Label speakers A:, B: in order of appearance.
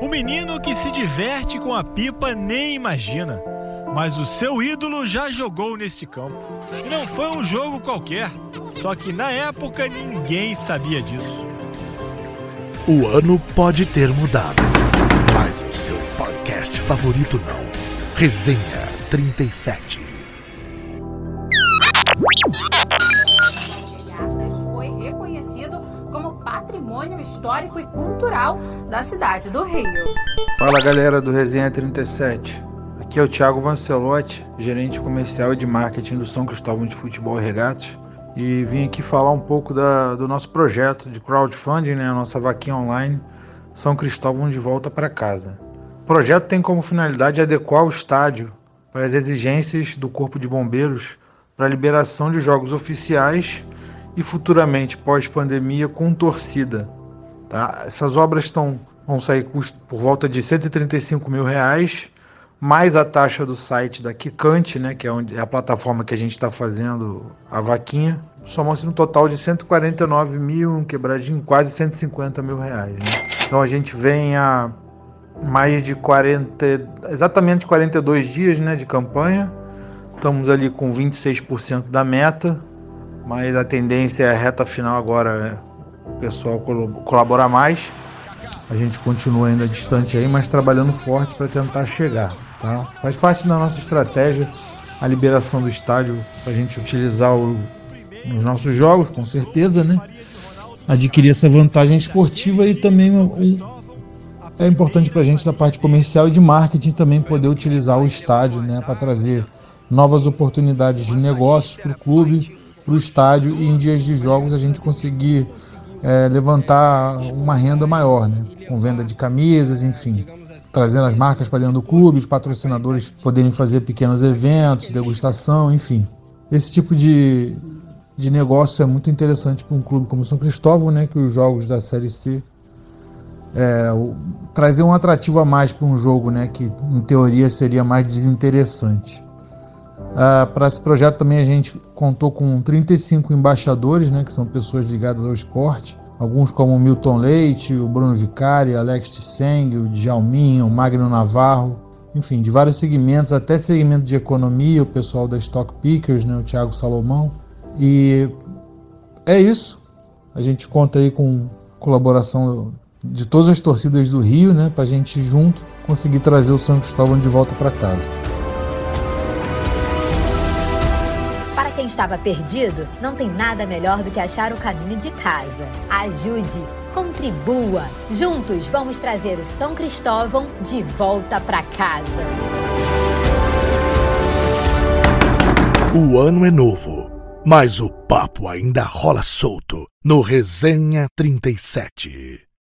A: O menino que se diverte com a pipa nem imagina, mas o seu ídolo já jogou neste campo. E não foi um jogo qualquer, só que na época ninguém sabia disso.
B: O ano pode ter mudado, mas o seu podcast favorito não. Resenha 37.
C: Histórico e cultural da cidade do Rio.
D: Fala galera do Resenha 37. Aqui é o Thiago Vancelotti, gerente comercial e de marketing do São Cristóvão de Futebol e Regatas. E vim aqui falar um pouco da, do nosso projeto de crowdfunding, né, a nossa vaquinha online, São Cristóvão de Volta para Casa. O projeto tem como finalidade adequar o estádio para as exigências do Corpo de Bombeiros para a liberação de jogos oficiais e futuramente pós-pandemia com torcida. Tá? Essas obras estão, vão sair por volta de 135 mil reais, mais a taxa do site da Kikante, né, que é, onde, é a plataforma que a gente está fazendo a vaquinha, somam-se no total de 149 mil, um quebradinho, quase 150 mil reais. Né? Então a gente vem a mais de 40, exatamente 42 dias né, de campanha. Estamos ali com 26% da meta, mas a tendência é a reta final agora, né? Pessoal colabora mais. A gente continua ainda distante aí, mas trabalhando forte para tentar chegar. Tá? Faz parte da nossa estratégia a liberação do estádio para a gente utilizar o, nos nossos jogos, com certeza, né? Adquirir essa vantagem esportiva e também um, é importante para a gente da parte comercial e de marketing também poder utilizar o estádio né, para trazer novas oportunidades de negócios para o clube, para o estádio e em dias de jogos a gente conseguir é, levantar uma renda maior, né, com venda de camisas, enfim, trazendo as marcas para dentro do clube, os patrocinadores poderem fazer pequenos eventos, degustação, enfim. Esse tipo de, de negócio é muito interessante para um clube como São Cristóvão, né, que os jogos da Série C é, o, trazer um atrativo a mais para um jogo, né, que em teoria seria mais desinteressante. Ah, para esse projeto também a gente contou com 35 embaixadores, né, que são pessoas ligadas ao esporte, alguns como Milton Leite, o Bruno Vicari, Alex Tisseng, o Djalminha, o Magno Navarro, enfim, de vários segmentos, até segmento de economia, o pessoal da Stock Pickers, né, o Thiago Salomão. E é isso. A gente conta aí com colaboração de todas as torcidas do Rio, né, para a gente junto conseguir trazer o São Cristóvão de volta para casa.
E: Quem estava perdido, não tem nada melhor do que achar o caminho de casa. Ajude, contribua. Juntos vamos trazer o São Cristóvão de volta para casa.
B: O ano é novo, mas o papo ainda rola solto no Resenha 37.